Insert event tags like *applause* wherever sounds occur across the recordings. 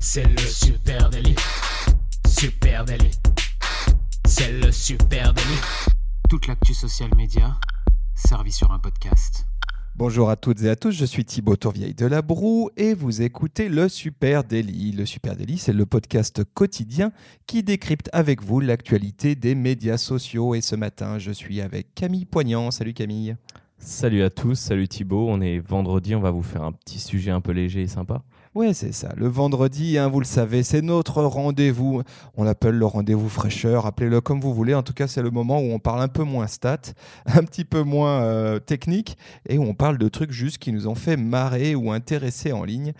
C'est le super délit. Super délit. C'est le super délit. Toute l'actu social média servie sur un podcast. Bonjour à toutes et à tous, je suis Thibaut Tourvieille de la Broue et vous écoutez le Super Daily. Le Super Daily, c'est le podcast quotidien qui décrypte avec vous l'actualité des médias sociaux. Et ce matin, je suis avec Camille Poignant. Salut Camille. Salut à tous, salut Thibaut. On est vendredi, on va vous faire un petit sujet un peu léger et sympa. Ouais, c'est ça. Le vendredi, hein, vous le savez, c'est notre rendez-vous. On l'appelle le rendez-vous fraîcheur, appelez-le comme vous voulez. En tout cas, c'est le moment où on parle un peu moins stats, *laughs* un petit peu moins euh, technique, et où on parle de trucs juste qui nous ont fait marrer ou intéresser en ligne.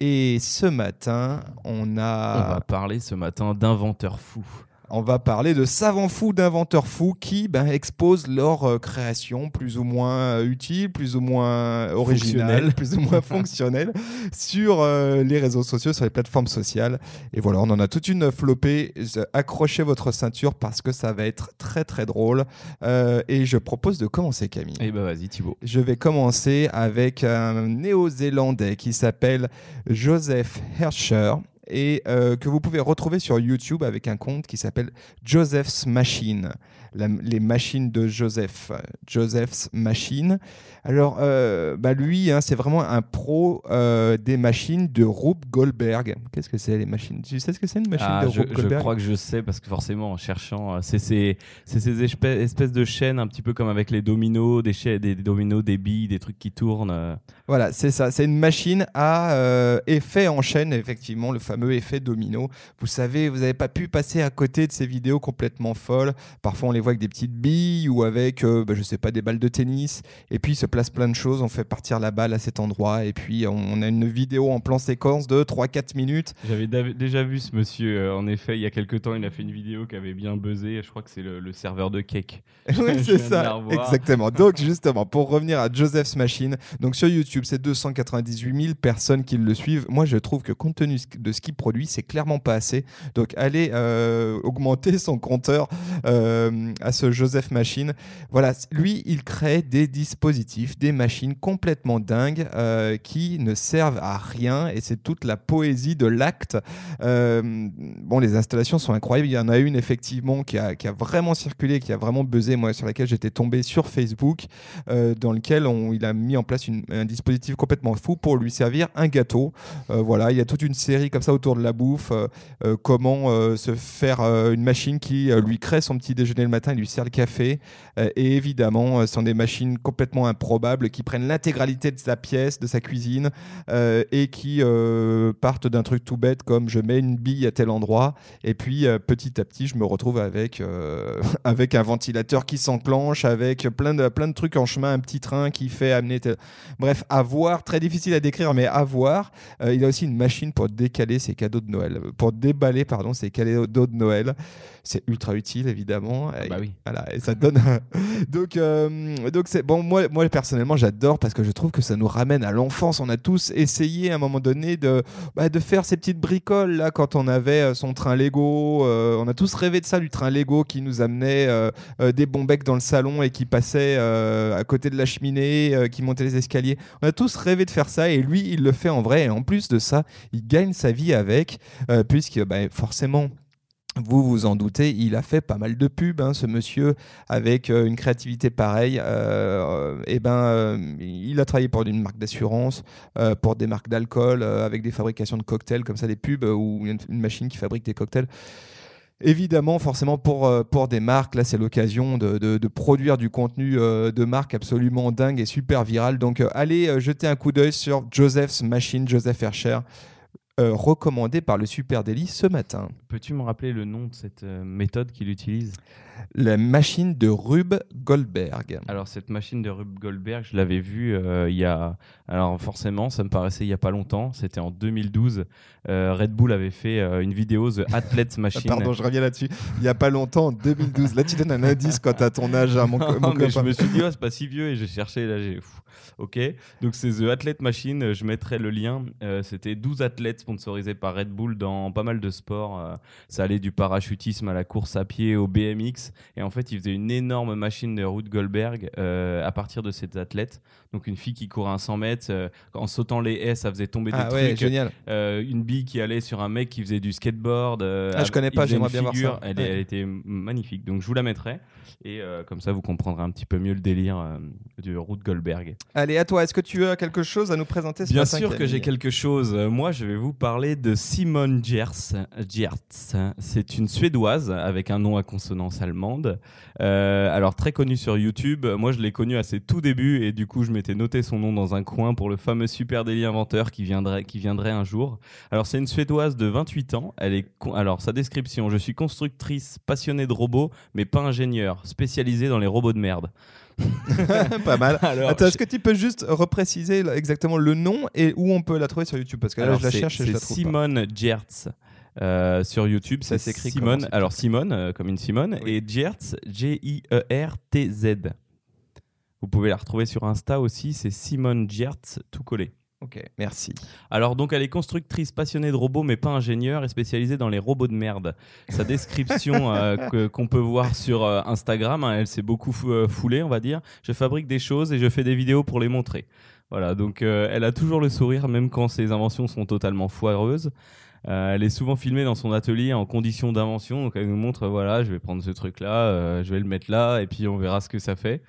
Et ce matin, on a... On va parler ce matin d'inventeurs fous on va parler de savants fous, d'inventeurs fous qui ben, exposent leur euh, création plus ou moins euh, utile, plus ou moins originale, plus ou moins *laughs* fonctionnelle sur euh, les réseaux sociaux, sur les plateformes sociales. Et voilà, on en a toute une flopée. Accrochez votre ceinture parce que ça va être très très drôle. et je propose de commencer, Camille. Eh ben vas-y, Thibaut. Je vais commencer avec un néo-zélandais qui s'appelle Joseph Herscher et euh, que vous pouvez retrouver sur YouTube avec un compte qui s'appelle Joseph's Machine les machines de Joseph, Joseph's Machine. Alors, euh, bah lui, hein, c'est vraiment un pro euh, des machines de Rube Goldberg. Qu'est-ce que c'est les machines? Tu sais ce que c'est une machine ah, de je, Rube Goldberg? Je crois que je sais parce que forcément, en cherchant, c'est ces, ces espèces, de chaînes un petit peu comme avec les dominos, des, des, dominos, des billes, des trucs qui tournent. Voilà, c'est ça. C'est une machine à effet en chaîne, effectivement, le fameux effet domino. Vous savez, vous n'avez pas pu passer à côté de ces vidéos complètement folles. Parfois, on les voit avec des petites billes ou avec, euh, bah, je sais pas, des balles de tennis. Et puis, il se place plein de choses. On fait partir la balle à cet endroit. Et puis, on a une vidéo en plan séquence de 3-4 minutes. J'avais déjà vu ce monsieur. Euh, en effet, il y a quelques temps, il a fait une vidéo qui avait bien buzzé. Je crois que c'est le, serveur de cake. *laughs* oui, c'est ça. Exactement. Donc, justement, pour revenir à Joseph's Machine, donc sur YouTube, c'est 298 000 personnes qui le suivent. Moi, je trouve que compte tenu de ce qu'il produit, c'est clairement pas assez. Donc, allez euh, augmenter son compteur à ce Joseph Machine. Voilà, lui, il crée des dispositifs, des machines complètement dingues euh, qui ne servent à rien et c'est toute la poésie de l'acte. Euh, bon, les installations sont incroyables. Il y en a une effectivement qui a, qui a vraiment circulé, qui a vraiment buzzé, moi, sur laquelle j'étais tombé sur Facebook, euh, dans lequel on, il a mis en place un dispositif complètement fou pour lui servir un gâteau. voilà, il y a toute une série comme ça autour de la bouffe, comment se faire une machine qui lui crée son petit déjeuner le matin il lui sert le café. Euh, et évidemment, euh, ce sont des machines complètement improbables qui prennent l'intégralité de sa pièce, de sa cuisine, euh, et qui partent d'un truc tout bête comme je mets une bille à tel endroit, et puis petit à petit, je me retrouve avec, *laughs* avec un ventilateur qui s'enclenche, avec plein de, plein de trucs en chemin, un petit train qui fait amener. Bref, à voir, très difficile à décrire, mais à voir. il a aussi une machine pour décaler ses cadeaux de Noël, pour déballer, pardon, ses cadeaux de Noël. C'est ultra utile, évidemment. Ah bah oui. Voilà, et ça donne. *laughs* donc, euh, donc c'est bon. Moi, moi personnellement, j'adore parce que je trouve que ça nous ramène à l'enfance. On a tous essayé à un moment donné de, bah, de faire ces petites bricoles là quand on avait euh, son train Lego. Euh, on a tous rêvé de ça, du train Lego qui nous amenait des bons becs dans le salon et qui passait à côté de la cheminée, qui montait les escaliers. On a tous rêvé de faire ça et lui, il le fait en vrai. Et en plus de ça, il gagne sa vie avec, puisque bah, forcément vous vous en doutez, il a fait pas mal de pubs, hein, ce monsieur, avec euh, une créativité pareille. Euh, et ben, euh, il a travaillé pour une marque d'assurance, pour des marques d'alcool, avec des fabrications de cocktails, comme ça, des pubs, ou une, machine qui fabrique des cocktails. Évidemment, forcément, pour, pour des marques, là, c'est l'occasion de, de, produire du contenu de marque absolument dingue et super viral. Donc, allez jeter un coup d'œil sur Joseph's Machine, Joseph Herscher. Euh, recommandé par le Super Daily ce matin. Peux-tu me rappeler le nom de cette euh, méthode qu'il utilise? La machine de Rube Goldberg. Alors cette machine de Rube Goldberg, je l'avais vue euh, il y a... Alors forcément, ça me paraissait il n'y a pas longtemps, c'était en 2012. Red Bull avait fait une vidéo The Athlete *laughs* Machine. Pardon, je reviens là-dessus. Il n'y a pas longtemps, en 2012. Là, tu donnes un indice quand tu as ton âge, à hein, mon, *laughs* Je me suis dit, oh, c'est pas si vieux et j'ai cherché, là, j'ai... Ok, donc c'est The Athlete Machine, je mettrai le lien. C'était 12 athlètes sponsorisé par Red Bull dans pas mal de sports. Euh, ça allait du parachutisme à la course à pied au BMX. Et en fait, il faisait une énorme machine de Ruth Goldberg à partir de cet athlète. Donc une fille qui courait un 100 mètres, en sautant les haies, ça faisait tomber des ah ouais, trucs. Génial. une bille qui allait sur un mec qui faisait du skateboard. ah, je connais pas, j'aimerais bien voir ça. Elle, elle, était magnifique. Donc je vous la mettrai. Et comme ça, vous comprendrez un petit peu mieux le délire du Ruth Goldberg. Allez, à toi, est-ce que tu as quelque chose à nous présenter ce Bien sûr que j'ai quelque chose. Moi, je vais vous parler de Simone Giertz. C'est une Suédoise avec un nom à consonance allemande. Euh, alors, très connue sur YouTube. Moi, je l'ai connue à ses tout débuts et du coup, je m'étais noté son nom dans un coin pour le fameux Super Daily Inventeur qui viendrait, qui viendrait un jour. Alors, c'est une Suédoise de 28 ans. Elle est alors, sa description Je suis constructrice passionnée de robots, mais pas ingénieure, spécialisée dans les robots de merde. *laughs* pas mal. Attends, est-ce que tu peux juste repréciser exactement le nom et où on peut la trouver sur YouTube? Parce que là, je la cherche et je la trouve Simone Giertz. Euh, sur YouTube, ça s'écrit Simone. Alors Simone, euh, comme une Simone, et Giertz, G-I-E-R-T-Z. Vous pouvez la retrouver sur Insta aussi, c'est Simone Giertz, tout collé. Ok, merci. Alors, donc, elle est constructrice passionnée de robots, mais pas ingénieure et spécialisée dans les robots de merde. Sa description *laughs* euh, qu'on peut voir sur euh, Instagram, hein, elle s'est beaucoup euh, foulée, on va dire. Je fabrique des choses et je fais des vidéos pour les montrer. Voilà, donc elle a toujours le sourire, même quand ses inventions sont totalement foireuses. elle est souvent filmée dans son atelier en conditions d'invention, donc elle nous montre voilà, je vais prendre ce truc-là, je vais le mettre là, et puis on verra ce que ça fait.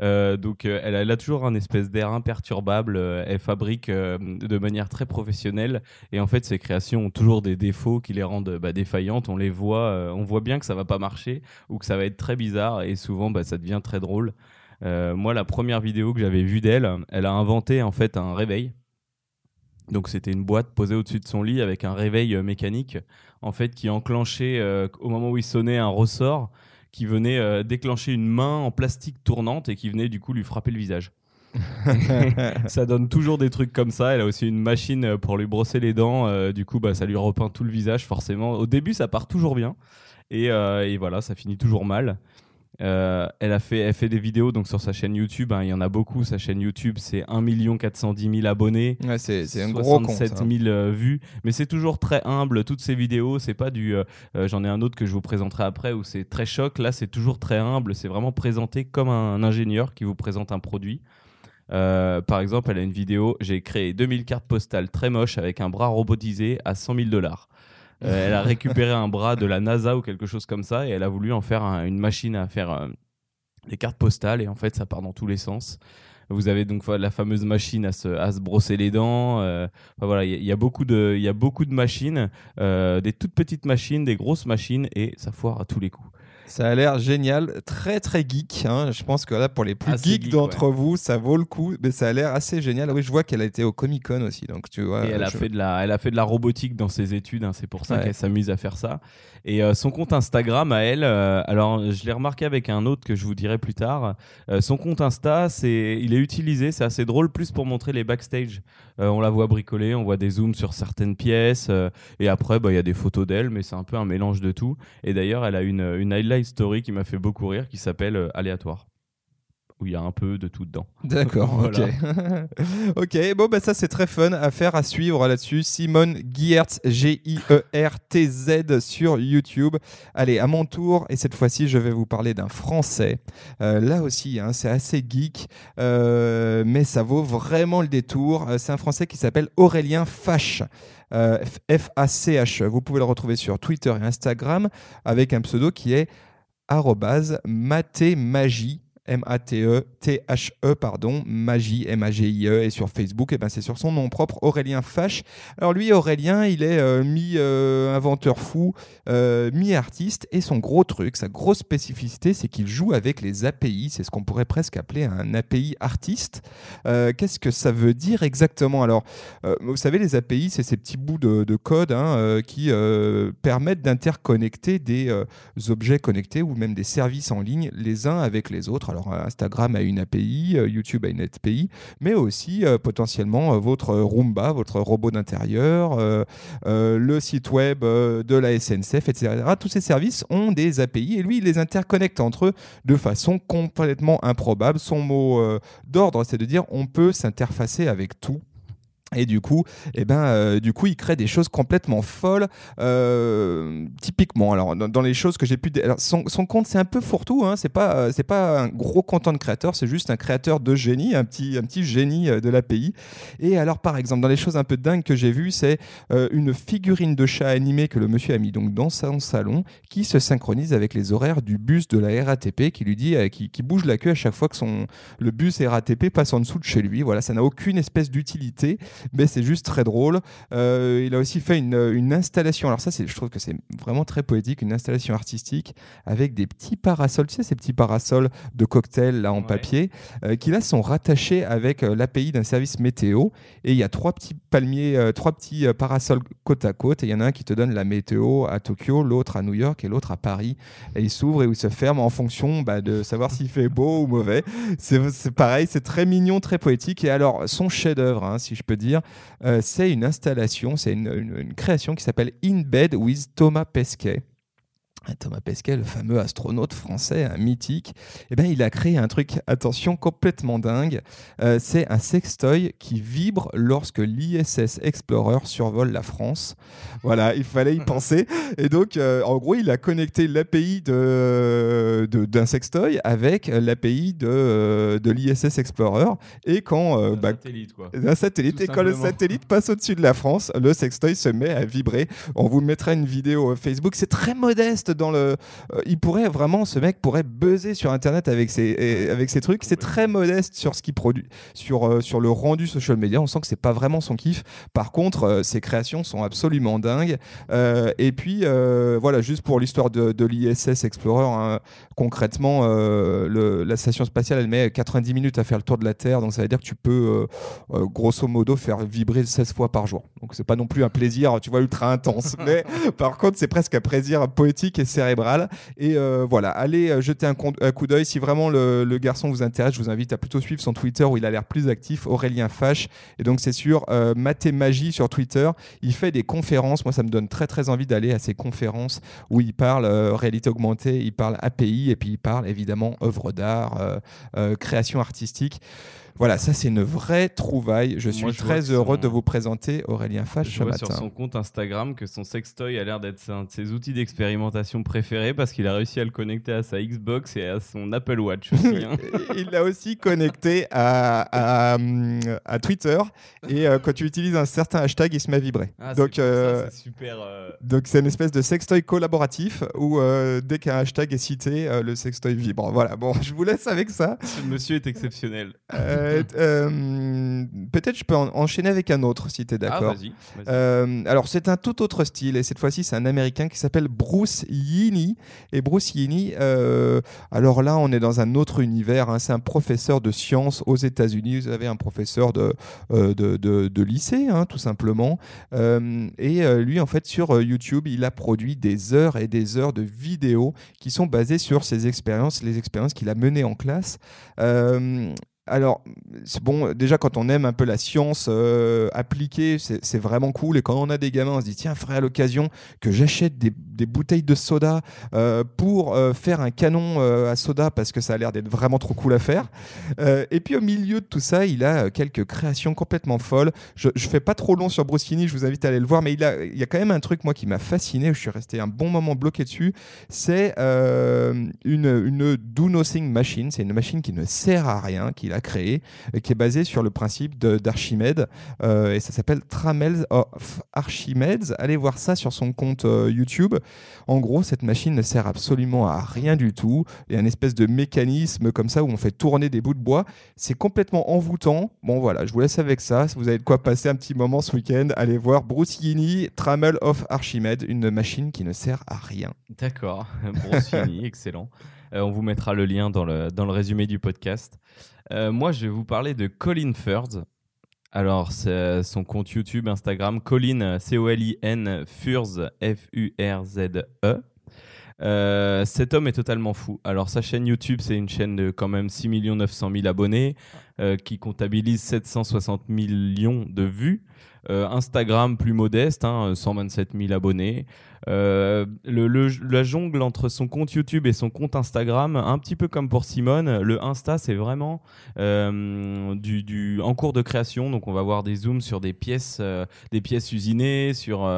Euh, donc euh, elle a, toujours un espèce d'air imperturbable. Euh, elle fabrique de manière très professionnelle et en fait ses créations ont toujours des défauts qui les rendent bah, défaillantes. On les voit, on voit bien que ça va pas marcher ou que ça va être très bizarre et souvent bah, ça devient très drôle. moi, la première vidéo que j'avais vue d'elle, elle a inventé en fait un réveil. Donc c'était une boîte posée au-dessus de son lit avec un réveil mécanique en fait qui enclenchait au moment où il sonnait un ressort qui venait euh, déclencher une main en plastique tournante et qui venait du coup lui frapper le visage. *laughs* ça donne toujours des trucs comme ça. Elle a aussi une machine euh, pour lui brosser les dents. Euh, du coup, bah, ça lui repeint tout le visage, forcément. Au début, ça part toujours bien. Et, et voilà, ça finit toujours mal. Euh, elle a fait, elle fait des vidéos donc sur sa chaîne YouTube. Hein, il y en a beaucoup. Sa chaîne YouTube, c'est 1 410 000 abonnés. Ouais, c'est, un gros compte. 000 euh, vues. Mais c'est toujours très humble. Toutes ces vidéos, c'est pas du. Euh, j'en ai un autre que je vous présenterai après où c'est très choc. Là, c'est toujours très humble. C'est vraiment présenté comme un ingénieur qui vous présente un produit. par exemple, elle a une vidéo. J'ai créé 2000 cartes postales très moches avec un bras robotisé à 100 000 dollars. Euh, elle a *laughs* récupéré un bras de la NASA ou quelque chose comme ça et elle a voulu en faire une machine à faire euh, des cartes postales et en fait ça part dans tous les sens. Vous avez donc la fameuse machine à se, à se brosser les dents. Euh, voilà, il y, a beaucoup de, il y a beaucoup de machines, des toutes petites machines, des grosses machines et ça foire à tous les coups. Ça a l'air génial, très très geek. Hein. Je pense que là, pour les plus geeks d'entre vous, ça vaut le coup. Mais ça a l'air assez génial. Oui, je vois qu'elle a été au Comic Con aussi, donc tu vois. Et elle a fait de la, elle a fait de la robotique dans ses études. Hein. C'est pour ça qu'elle s'amuse à faire ça. Et euh, son compte Instagram à elle, euh, alors je l'ai remarqué avec un autre que je vous dirai plus tard. Euh, son compte Insta, c'est, il est utilisé, c'est assez drôle, plus pour montrer les backstage. On la voit bricoler, on voit des zooms sur certaines pièces, et après, bah, il y a des photos d'elle, mais c'est un peu un mélange de tout. Et d'ailleurs, elle a une, une highlight story qui m'a fait beaucoup rire, qui s'appelle Aléatoire où il y a un peu de tout dedans. D'accord, *laughs* ok. *laughs* ok, bon, bah ça c'est très fun à faire, à suivre là-dessus. Simone Giertz, G-I-E-R-T-Z sur YouTube. Allez, à mon tour, et cette fois-ci je vais vous parler d'un Français. Euh, là aussi, hein, c'est assez geek, euh, mais ça vaut vraiment le détour. Euh, c'est un Français qui s'appelle Aurélien Fache. F-A-C-H. Vous pouvez le retrouver sur Twitter et Instagram avec un pseudo qui est matémagie M-A-T-E, T-H-E, pardon, Magie, M-A-G-I-E, et sur Facebook, et eh ben c'est sur son nom propre, Aurélien Fache. Alors lui, Aurélien, il est euh, mi-inventeur euh, fou, euh, mi-artiste, et son gros truc, sa grosse spécificité, c'est qu'il joue avec les API, c'est ce qu'on pourrait presque appeler un API artiste. Qu'est-ce que ça veut dire exactement? Alors, vous savez, les API, c'est ces petits bouts de, code hein, qui permettent d'interconnecter des objets connectés ou même des services en ligne les uns avec les autres. Instagram a une API, euh, YouTube a une API, mais aussi euh, potentiellement euh, votre Roomba, votre robot d'intérieur, le site web de la SNCF, etc. Tous ces services ont des API et lui, il les interconnecte entre eux de façon complètement improbable. Son mot d'ordre, c'est de dire on peut s'interfacer avec tout Et du coup, eh ben, euh, du coup, il crée des choses complètement folles. Euh, typiquement, alors dans, les choses que j'ai pu, son, son, compte c'est un peu fourre-tout. Hein, c'est pas, euh, c'est pas un gros content de créateur, c'est juste un créateur de génie, un petit, un petit génie de l'API. Et alors, par exemple, dans les choses un peu dingues que j'ai vues, c'est une figurine de chat animé que le monsieur a mis donc dans son salon, qui se synchronise avec les horaires du bus de la RATP, qui lui dit, qui, qui, bouge la queue à chaque fois que son le bus RATP passe en dessous de chez lui. Voilà, ça n'a aucune espèce d'utilité mais c'est juste très drôle. Euh, il a aussi fait une, une installation, alors ça, je trouve que c'est vraiment très poétique, une installation artistique avec des petits parasols, tu sais, ces petits parasols de cocktail là en papier, euh, qui là sont rattachés avec euh, l'API d'un service météo. Et il y a trois petits palmiers, trois petits parasols côte à côte, et il y en a un qui te donne la météo à Tokyo, l'autre à New York et l'autre à Paris. Et ils s'ouvrent et ils se ferment en fonction bah, de savoir s'il fait beau ou mauvais. C'est pareil, c'est très mignon, très poétique. Et alors, son chef-d'œuvre, hein, si je peux dire, euh, c'est une installation, c'est une, création qui s'appelle In Bed with Thomas Pesquet. Thomas Pesquet, le fameux astronaute français, un mythique, eh ben, il a créé un truc, attention, complètement dingue. Euh, c'est un sextoy qui vibre lorsque l'ISS Explorer survole la France. Voilà, il fallait y *laughs* penser. Et donc, euh, en gros, il a connecté l'API d'un de, d'un sextoy avec l'API de, de l'ISS Explorer. Et quand. Euh, un bah, satellite, quoi. Un satellite. et quand le satellite passe au-dessus de la France, le sextoy se met à vibrer. On vous mettra une vidéo Facebook. C'est très modeste dans le. Euh, il pourrait vraiment, ce mec pourrait buzzer sur Internet avec ses, avec ses trucs. C'est très modeste sur ce qu'il produit, sur, euh, sur le rendu social media. On sent que c'est pas vraiment son kiff. Par contre, euh, ses créations sont absolument dingues. et puis, voilà, juste pour l'histoire de, de l'ISS Explorer, hein, concrètement, le, la station spatiale, elle met 90 minutes à faire le tour de la Terre. Donc, ça veut dire que tu peux, grosso modo, faire vibrer 16 fois par jour. Donc, c'est pas non plus un plaisir, tu vois, ultra intense. *laughs* mais par contre, c'est presque un plaisir poétique cérébrale. Et euh, voilà, allez euh, jeter un, coup d'œil. Si vraiment le, garçon vous intéresse, je vous invite à plutôt suivre son Twitter où il a l'air plus actif, Aurélien Fache. Et donc, c'est sur euh, Magie sur Twitter. Il fait des conférences. Moi, ça me donne très, très envie d'aller à ces conférences où il parle euh, réalité augmentée, il parle API et puis il parle évidemment œuvre d'art, création artistique. Voilà, ça c'est une vraie trouvaille. Je suis très heureux de vous présenter Aurélien Fache je vois sur son compte Instagram que son sextoy a l'air d'être un de ses outils d'expérimentation préférés parce qu'il a réussi à le connecter à sa Xbox et à son Apple Watch aussi. *laughs* Hein. Il l'a aussi connecté à, à, Twitter et euh, quand tu utilises un certain hashtag, il se met à vibrer. Ah, donc, euh, super. Euh, donc c'est une espèce de sextoy collaboratif où dès qu'un hashtag est cité, le sextoy vibre. Voilà, bon, *laughs* je vous laisse avec ça. Ce monsieur est exceptionnel. Euh, euh, peut-être je peux enchaîner avec un autre si tu es d'accord. Ah, euh, alors c'est un tout autre style et cette fois-ci c'est un américain qui s'appelle Bruce Yini. Et Bruce Yini, alors là on est dans un autre univers. Hein. c'est un professeur de sciences aux États-Unis. Vous avez un professeur de, de, de, lycée hein, tout simplement. et lui en fait sur YouTube il a produit des heures et des heures de vidéos qui sont basées sur ses expériences, les expériences qu'il a menées en classe. Alors, c'est bon, déjà quand on aime un peu la science euh, appliquée, c'est vraiment cool. Et quand on a des gamins, on se dit, tiens, ferait à l'occasion que j'achète des, bouteilles de soda euh, pour euh, faire un canon à soda parce que ça a l'air d'être vraiment trop cool à faire. et puis au milieu de tout ça, il a quelques créations complètement folles. Je, je fais pas trop long sur Bruschini, je vous invite à aller le voir, mais il, a, il y a quand même un truc, moi, qui m'a fasciné, je suis resté un bon moment bloqué dessus. C'est une, une Do Nothing Machine. C'est une machine qui ne sert à rien, qu'il a créé, qui est basé sur le principe d'Archimède, euh, et ça s'appelle Tramels of Archimedes. Allez voir ça sur son compte euh, YouTube. En gros, cette machine ne sert absolument à rien du tout. Il y a une espèce de mécanisme comme ça où on fait tourner des bouts de bois. C'est complètement envoûtant. Bon voilà, je vous laisse avec ça. Si vous avez de quoi passer un petit moment ce week-end, allez voir Bruce Yini, Tramel of Archimède, une machine qui ne sert à rien. D'accord, *laughs* Bruce Yini, excellent. Euh, on vous mettra le lien dans le, dans le résumé du podcast. Euh, moi, je vais vous parler de Colin Furz. Alors, c'est son compte YouTube, Instagram, Colin, C-O-L-I-N, Furz, F-U-R-Z-E. Euh, cet homme est totalement fou. Alors sa chaîne YouTube, c'est une chaîne de quand même 6 900 000 abonnés. qui comptabilise 760 millions de vues. Instagram plus modeste, 127 hein, 000 abonnés. Euh, la jongle entre son compte YouTube et son compte Instagram, un petit peu comme pour Simone, le Insta c'est vraiment euh, du, en cours de création, donc on va voir des zooms sur des pièces, euh, des pièces usinées, sur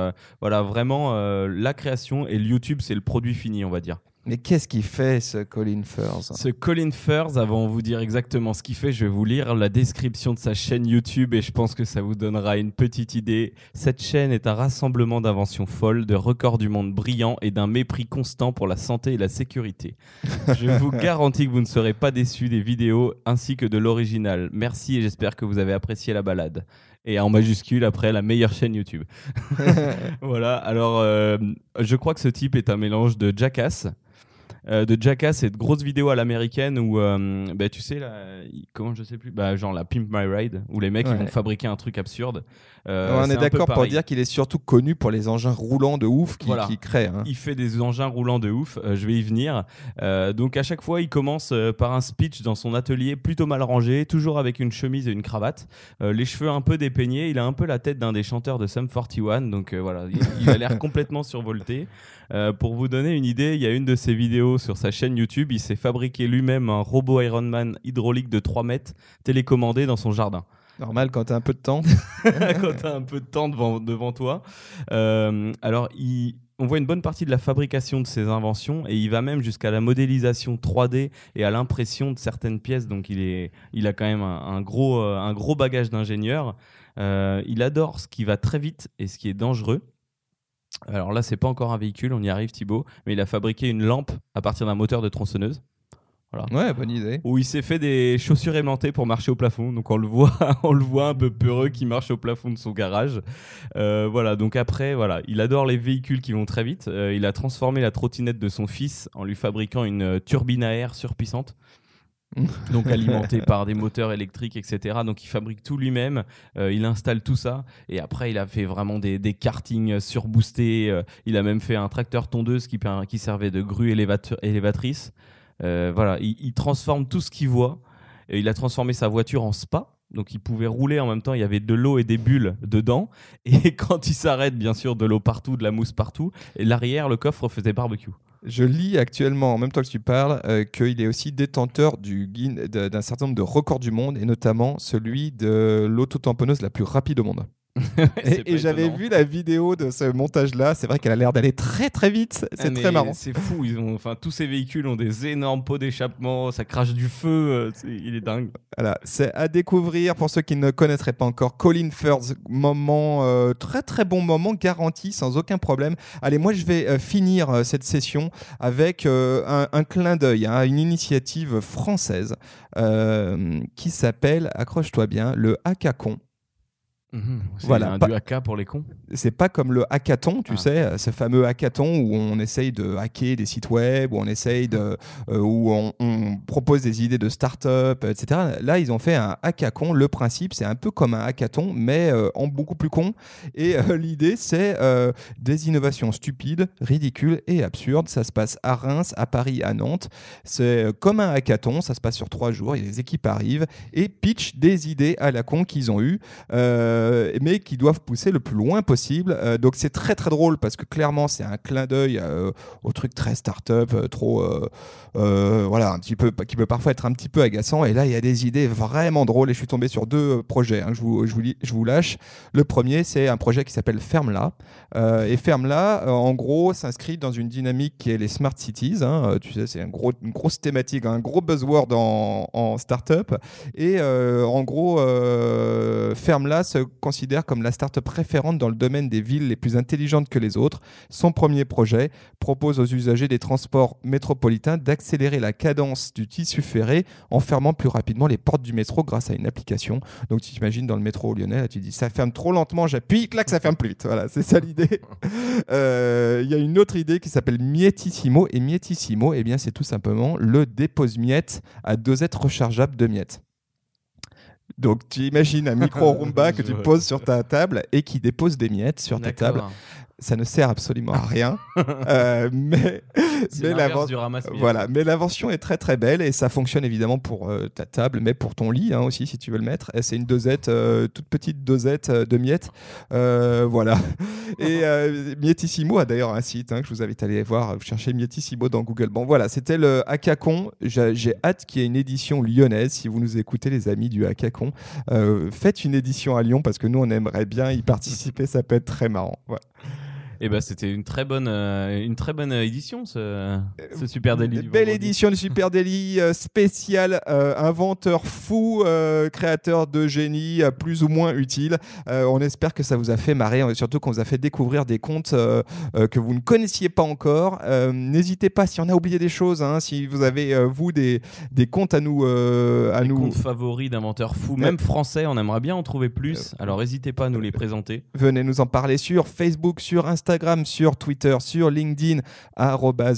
voilà vraiment la création et le YouTube c'est le produit fini on va dire. Mais qu'est-ce qu'il fait ce Colin Furs Ce Colin Furs, avant de vous dire exactement ce qu'il fait, je vais vous lire la description de sa chaîne YouTube et je pense que ça vous donnera une petite idée. Cette chaîne est un rassemblement d'inventions folles, de records du monde brillants et d'un mépris constant pour la santé et la sécurité. je vous *laughs* garantis que vous ne serez pas déçus des vidéos ainsi que de l'original. Merci et j'espère que vous avez apprécié la balade et en majuscule après la meilleure chaîne YouTube. *laughs* *laughs* voilà, alors euh, je crois que ce type est un mélange de Jackass, euh, de Jackass et de grosses vidéos à l'américaine où, euh, bah, tu sais, là, comment je sais plus, bah, genre la Pimp My Ride, où les mecs ils vont fabriquer un truc absurde. Euh, on est, d'accord pour dire qu'il est surtout connu pour les engins roulants de ouf qu'il crée. Hein. Il fait des engins roulants de ouf, je vais y venir. donc à chaque fois, il commence par un speech dans son atelier plutôt mal rangé, toujours avec une chemise et une cravate, les cheveux un peu dépeignés, il a un peu la tête d'un des chanteurs de Sum 41, donc voilà, il, il a l'air *laughs* complètement survolté. pour vous donner une idée, il y a une de ses vidéos sur sa chaîne YouTube, il s'est fabriqué lui-même un robot Ironman hydraulique de 3 mètres télécommandé dans son jardin. Normal quand tu as un peu de temps. *laughs* quand tu as un peu de temps devant, devant toi. Euh, alors, il, on voit une bonne partie de la fabrication de ses inventions et il va même jusqu'à la modélisation 3D et à l'impression de certaines pièces. Donc, il, est, il a quand même un, gros, euh, un gros bagage d'ingénieur. Euh, il adore ce qui va très vite et ce qui est dangereux. Alors là, c'est pas encore un véhicule, on y arrive Thibaut, mais il a fabriqué une lampe à partir d'un moteur de tronçonneuse. Voilà. Ouais, bonne idée. Où il s'est fait des chaussures aimantées pour marcher au plafond. Donc on le voit, *laughs* on le voit un peu peureux qui marche au plafond de son garage. Euh, voilà. Donc après, voilà, il adore les véhicules qui vont très vite. Euh, il a transformé la trottinette de son fils en lui fabriquant une turbine à air surpuissante. *laughs* donc alimenté par des moteurs électriques, etc. Donc il fabrique tout lui-même, euh, il installe tout ça, et après il a fait vraiment des, des kartings surboostés, euh, il a même fait un tracteur tondeuse qui, qui servait de grue élévatrice. Euh, voilà, il, transforme tout ce qu'il voit, il a transformé sa voiture en spa. Donc il pouvait rouler en même temps, il y avait de l'eau et des bulles dedans. Et *laughs* quand il s'arrête, bien sûr, de l'eau partout, de la mousse partout. Et l'arrière, le coffre faisait barbecue. Je lis actuellement, en même temps que tu parles, euh, qu'il est aussi détenteur d'un certain nombre de records du monde, et notamment celui de l'auto-tamponneuse la plus rapide au monde. Et, j'avais vu la vidéo de ce montage-là. C'est vrai qu'elle a l'air d'aller très très vite. C'est ah, très marrant. C'est fou. Ils ont, enfin, tous ces véhicules ont des énormes pots d'échappement. Ça crache du feu. Euh, il est dingue. Voilà, c'est à découvrir pour ceux qui ne connaîtraient pas encore. Colin Firth, moment euh, très très bon moment garanti sans aucun problème. Allez, moi je vais euh, finir cette session avec un, un, clin d'œil à une initiative française qui s'appelle, accroche-toi bien, le Hackathon. Mhm. voilà, un du haka pour les cons. C'est pas comme le hackathon, tu ah. sais, ce fameux hackathon où on essaye de hacker des sites web, où on essaye de, euh, où on, propose des idées de start-up, etc. Là, ils ont fait un hackathon. Le principe, c'est un peu comme un hackathon, mais euh, en beaucoup plus con. Et euh, *laughs* l'idée, c'est des innovations stupides, ridicules et absurdes. Ça se passe à Reims, à Paris, à Nantes. C'est comme un hackathon. Ça se passe sur trois jours. Et les équipes arrivent et pitchent des idées à la con qu'ils ont eues. Euh, mais qui doivent pousser le plus loin possible. Euh, donc c'est très très drôle parce que clairement c'est un clin d'œil euh, au truc très start-up, trop voilà un petit peu qui peut parfois être un petit peu agaçant. Et là il y a des idées vraiment drôles et je suis tombé sur deux projets. Hein, je, vous, je, vous, je vous lâche. Le premier c'est un projet qui s'appelle Ferme-la et Ferme-la en gros s'inscrit dans une dynamique qui est les smart cities. Hein. tu sais c'est une grosse thématique, un gros buzzword en, en start-up et en gros Ferme-la se considère comme la start-up référente dans le domaine des villes les plus intelligentes que les autres. Son premier projet propose aux usagers des transports métropolitains d'accélérer la cadence du tissu ferré en fermant plus rapidement les portes du métro grâce à une application. Donc tu t'imagines dans le métro lyonnais, tu dis ça ferme trop lentement, j'appuie, clac, ça ferme plus vite. Voilà, c'est ça l'idée. *laughs* Euh, il y a une autre idée qui s'appelle Miettissimo et Miettissimo, eh bien c'est tout simplement le dépose-miettes à dosettes rechargeables de miettes. Donc tu imagines un micro Roomba *laughs* que tu poses sur ta table et qui dépose des miettes sur ta table. Ça ne sert absolument à rien. *laughs* Euh, mais mais voilà, mais l'invention est très très belle et ça fonctionne évidemment pour euh, ta table, mais pour ton lit hein, aussi si tu veux le mettre. C'est une dosette, euh, toute petite dosette de miettes, voilà. *laughs* Et Mietissimo a d'ailleurs un site hein, que je vous invite à aller voir. Vous cherchez Mietissimo dans Google. Bon voilà, c'était le Hackathon. J'ai hâte qu'il y ait une édition lyonnaise. Si vous nous écoutez les amis du Hackathon, faites une édition à Lyon parce que nous on aimerait bien y participer. Ça peut être très marrant. Voilà. Et eh ben c'était une très bonne euh, une très bonne édition ce, ce Super Daily. Belle édition du Super *laughs* Daily euh, spécial euh, inventeur fou, créateur de génie plus ou moins utile. on espère que ça vous a fait marrer, surtout qu'on vous a fait découvrir des comptes que vous ne connaissiez pas encore. N'hésitez pas si on a oublié des choses, hein, si vous avez vous des, des comptes à nous à des nous comptes favoris d'inventeurs fous, même français, on aimerait bien en trouver plus. Alors n'hésitez pas à nous les présenter. Venez nous en parler sur Facebook, sur Instagram Instagram, sur Twitter, sur LinkedIn,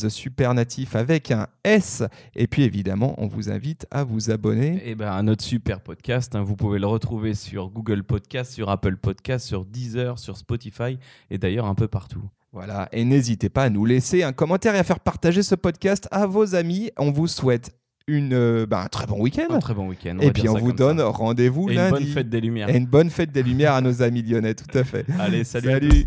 supernatif avec un S. Et puis évidemment, on vous invite à vous abonner. Et eh ben, à notre super podcast, hein, vous pouvez le retrouver sur Google Podcast, sur Apple Podcast, sur Deezer, sur Spotify et d'ailleurs un peu partout. Voilà, et n'hésitez pas à nous laisser un commentaire et à faire partager ce podcast à vos amis. On vous souhaite une, euh, bah, un très bon week-end. Un très bon week-end. Et puis on vous donne rendez-vous lundi. Une bonne fête des Lumières. Et une bonne fête des Lumières à nos amis lyonnais, tout à fait. Allez, salut. Salut.